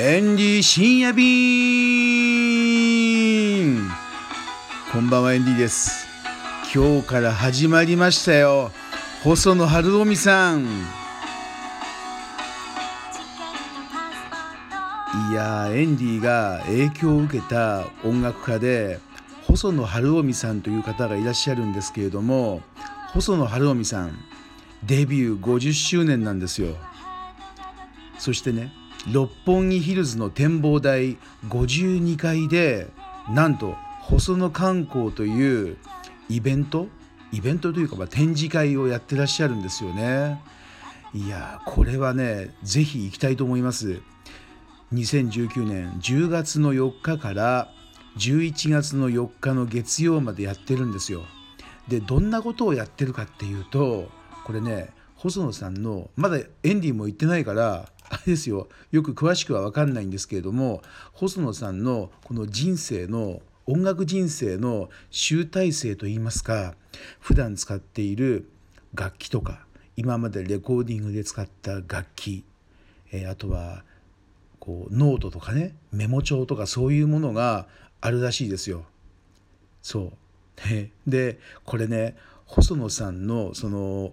エンディ深夜便。こんばんはエンディです。今日から始まりましたよ。細野晴臣さん。いやエンディが影響を受けた音楽家で細野晴臣さんという方がいらっしゃるんですけれども細野晴臣さんデビュー50周年なんですよ。そしてね六本木ヒルズの展望台52階でなんと細野観光というイベントイベントというかま展示会をやってらっしゃるんですよね。いやこれはねぜひ行きたいと思います。2019年10月の4日から11月の4日の月曜までやってるんですよ。でどんなことをやってるかっていうとこれね細野さんのまだエンディも言ってないからあれですよよく詳しくは分かんないんですけれども細野さんのこの人生の音楽人生の集大成といいますか普段使っている楽器とか今までレコーディングで使った楽器、えー、あとはこうノートとかねメモ帳とかそういうものがあるらしいですよ。そうでこれね細野さんのその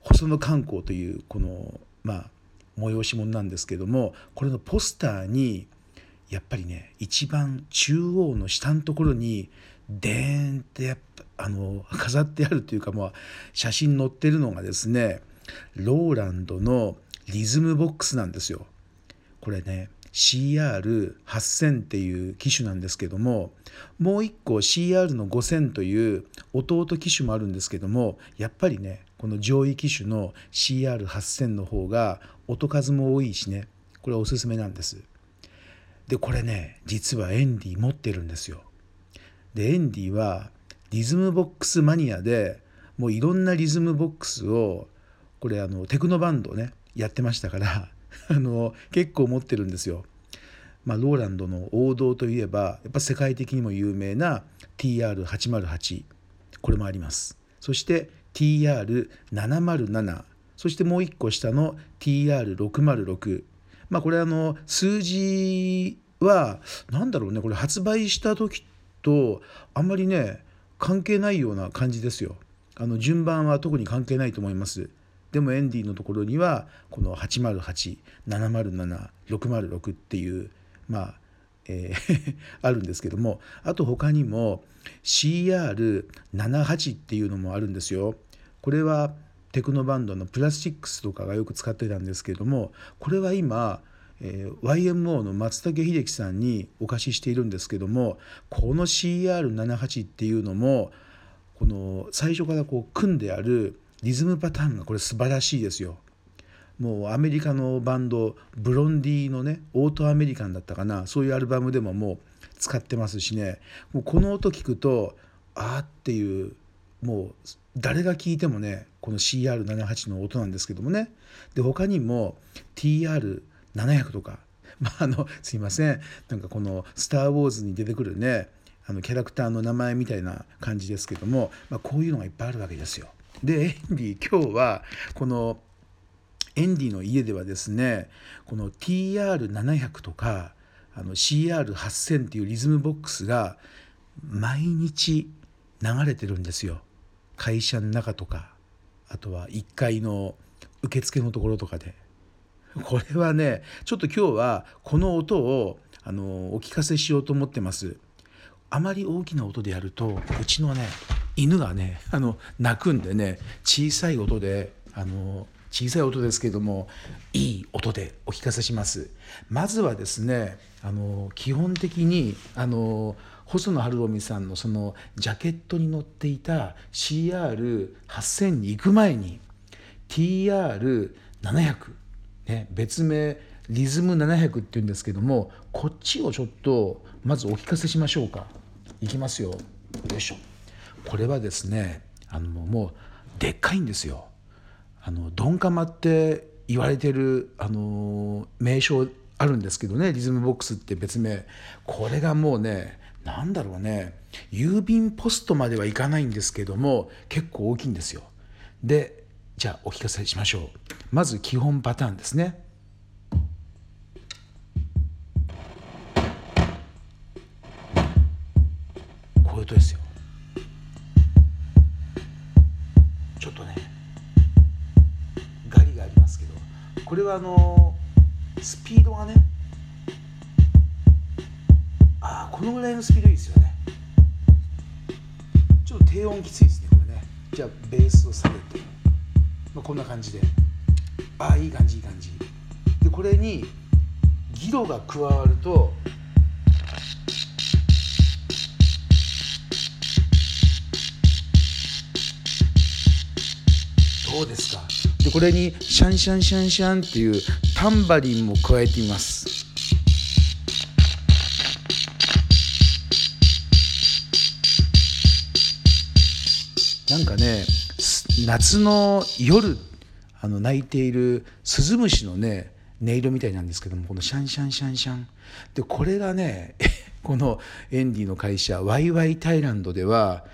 細野観光というこのまあ催し物なんですけどもこれのポスターにやっぱりね一番中央の下のところにデーンってやっぱあの飾ってあるというか、まあ、写真載ってるのがですねローランドのリズムボックスなんですよ。これね CR8000 っていう機種なんですけどももう一個 CR の5000という弟機種もあるんですけどもやっぱりねこの上位機種の CR8000 の方が音数も多いしねこれはおすすめなんですでこれね実はエンディ持ってるんですよでエンディはリズムボックスマニアでもういろんなリズムボックスをこれあのテクノバンドねやってましたからあの結構持ってるんですよ。まあ、ローランドの王道といえばやっぱ世界的にも有名な TR808 これもあります。そして TR707 そしてもう一個下の TR606 まあこれあの数字は何だろうねこれ発売した時とあんまりね関係ないような感じですよ。あの順番は特に関係ないと思います。でもエンディのところにはこの808707-606っていうまあ、えー あるんですけどもあと他にも CR78 っていうのもあるんですよ。これはテクノバンドのプラスチックスとかがよく使ってたんですけどもこれは今、えー、YMO の松竹秀樹さんにお貸ししているんですけどもこの CR78 っていうのもこの最初からこう組んであるリズムパターンがこれ素晴らしいですよ。もうアメリカのバンドブロンディのねオートアメリカンだったかな。そういうアルバムでももう使ってますしね。もうこの音聞くとああっていうもう誰が聞いてもねこの CR78 の音なんですけどもね。で他にも TR700 とか。まああのすいません。なんかこの「スター・ウォーズ」に出てくるねあのキャラクターの名前みたいな感じですけども、まあ、こういうのがいっぱいあるわけですよ。でエンディ今日はこのエンディの家ではですねこの TR700 とかあの CR8000 っていうリズムボックスが毎日流れてるんですよ。会社の中とかあとは1階の受付のところとかで。これはねちょっと今日はこの音をあのお聞かせしようと思ってます。あまり大きな音でやるとうちのね犬がねあの鳴くんでね小さい音であの小さい音ですけれどもいい音でお聞かせします。まずはですねあの基本的にあの細野晴臣さんのそのジャケットに載っていた CR8000 に行く前に TR700、ね、別名リズム700っていうんですけどもこっちをちょっとまずお聞かせしましょうか。いきますよ。よいしょ。これはですねあのもうでっかいんですよ。あのドンカマって言われてる、あの名称あるんですけどねリズムボックスって別名これがもうね何だろうね郵便ポストまではいかないんですけども結構大きいんですよ。でじゃあお聞かせしましょう。まず基本パターンですね。こういう音ですよ。これはあのスピードがねああこのぐらいのスピードいいですよね。ちょっと低音きついですねこれね。じゃあベースを下げて、まあ、こんな感じで。ああいい感じいい感じ。でこれにギロが加わるとどうですか？でこれにシャンシャンシャンシャンっていうタンバリンも加えてみますなんかね夏の夜あの鳴いているスズムシのね音色みたいなんですけどもこのシャンシャンシャンシャンでこれがね このエンディの会社ワイワイタイランドでは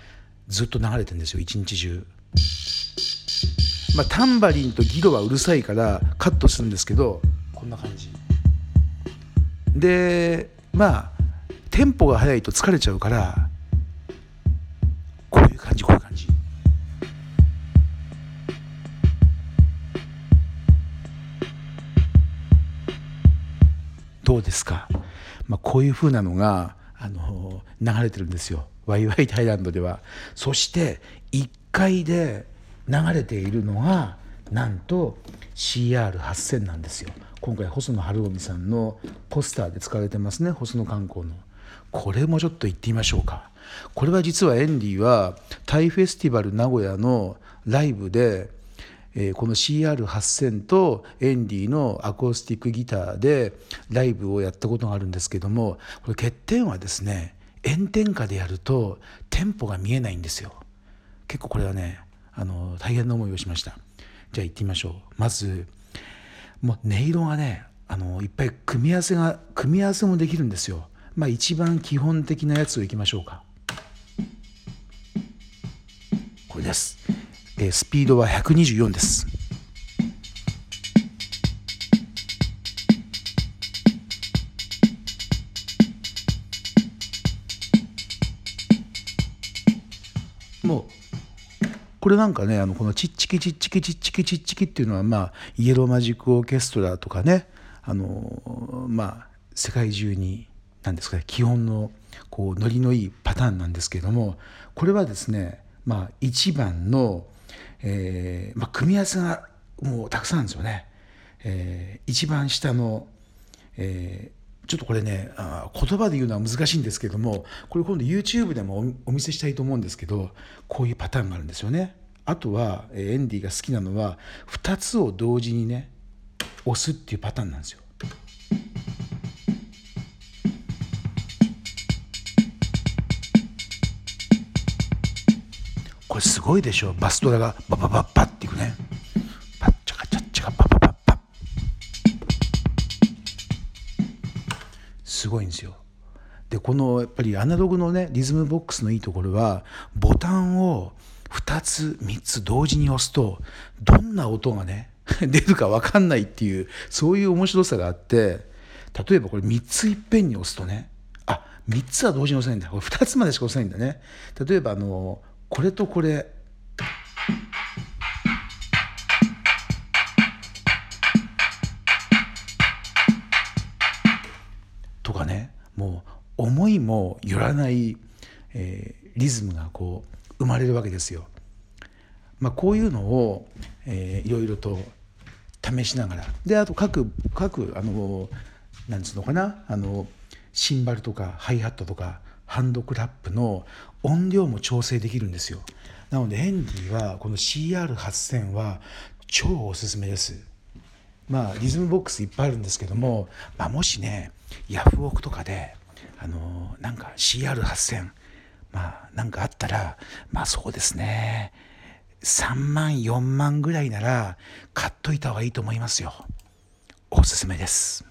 ずっと流れてるんですよ一日中。まあ、タンバリンとギロはうるさいからカットするんですけどこんな感じ。でまあテンポが速いと疲れちゃうからこういう感じこういう感じ。どうですか、まあ、こういうふうなのがあの流れてるんですよ。ワイワイタイランドでは。そして1階で流れているのがなんと CR8000 なんですよ。今回細野晴臣さんのポスターで使われてますね細野観光の。これもちょっと行ってみましょうか。これは実はエンディはタイフェスティバル名古屋のライブでえ、この CR8000 とエンディのアコースティックギターでライブをやったことがあるんですけどもこれ欠点はですね炎天下でやるとテンポが見えないんですよ。結構これはねあの大変な思いをしました。じゃあ行ってみましょう。まずもう音色がねあのいっぱい組み合わせが組み合わせもできるんですよ。まあ一番基本的なやつをいきましょうか。これです。えスピードは124です。もうこれなんかねあのこのチッチキチッチキチッチキチッチキっていうのはまあイエローマジックオーケストラとかねあのまあ世界中に何ですかね基本のこうノリのいいパターンなんですけどもこれはですねまあ一番のえーまあ、組み合わせがもうたくさんあるんですよね。えー、一番下の、えー、ちょっとこれねあ言葉で言うのは難しいんですけどもこれ今度 YouTube でもお見せしたいと思うんですけどこういうパターンがあるんですよね。あとはエンディが好きなのは2つを同時にね押すっていうパターンなんですよ。これすごいでしょバスドラがバババッバッっていくねすごいんですよ。でこのやっぱりアナログのねリズムボックスのいいところはボタンを2つ3つ同時に押すとどんな音がね 出るか分かんないっていうそういう面白さがあって例えばこれ3ついっぺんに押すとねあ3つは同時に押せないんだ。これ2つまでしか押せないんだね。例えばあのこれとこれもよらない、えー、リズムがこう生まれるわけですよ。まあ、こういうのを、えー、いろいろと試しながら。であと各各あのなんつうのかな。あのシンバルとかハイハットとかハンドクラップの音量も調整できるんですよ。なのでヘンリーはこの CR8000 は超おすすめです。まあリズムボックスいっぱいあるんですけども、まあ、もしねヤフオクとかであのなんか CR8000 まあなんかあったらまあそうですね。3万4万ぐらいなら買っといた方がいいと思いますよ。おすすめです。